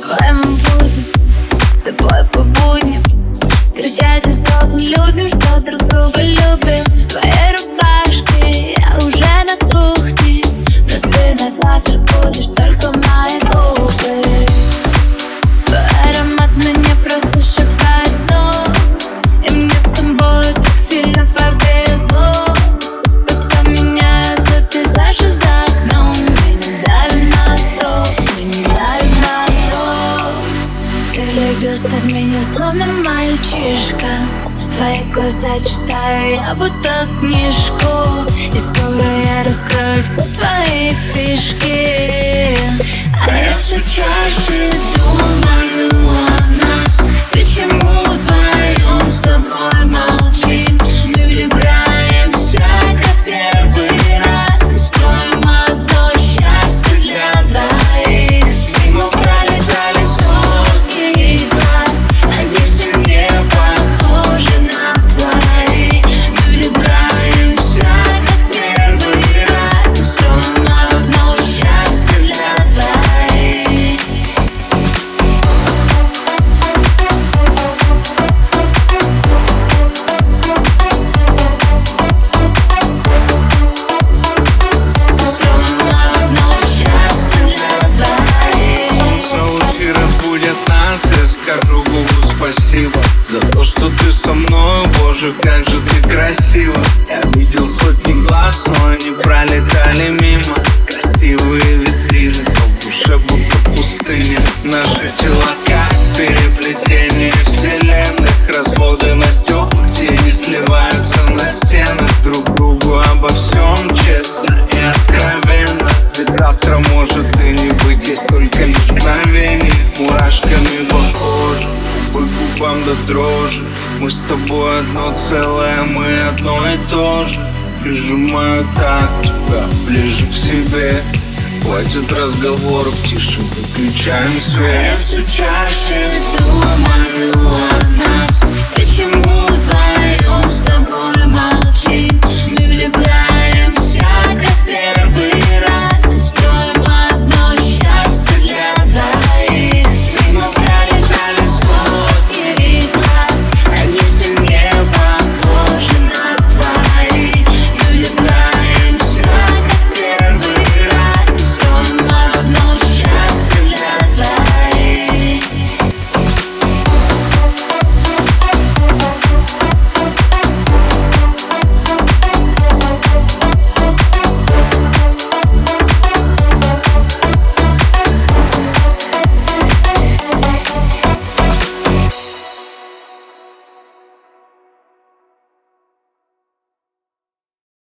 Давай мы будем с тобой по будням. Кричать о сотни людям, что друг друга любим. Твоя словно мальчишка. Твои глаза читаю я будто книжку. И скоро я раскрою все твои фишки. А я все чаще думаю боже, как же ты красива Я видел сотни глаз, но они пролетали мимо. Красивые витрины, но в душе будто пустыня. Наши тела как переплетение вселенных. Разводы на стеклах, тени сливаются на стенах. Друг другу обо всем честно и откровенно. Ведь завтра может и не быть Здесь только лишь мгновение. Мурашками по коже По губам до дрожи Мы с тобой одно целое Мы одно и то же. Прижимаю так тебя ближе к себе. Хватит разговоров, тише выключаем Я свет все чаще думаю о нас. Почему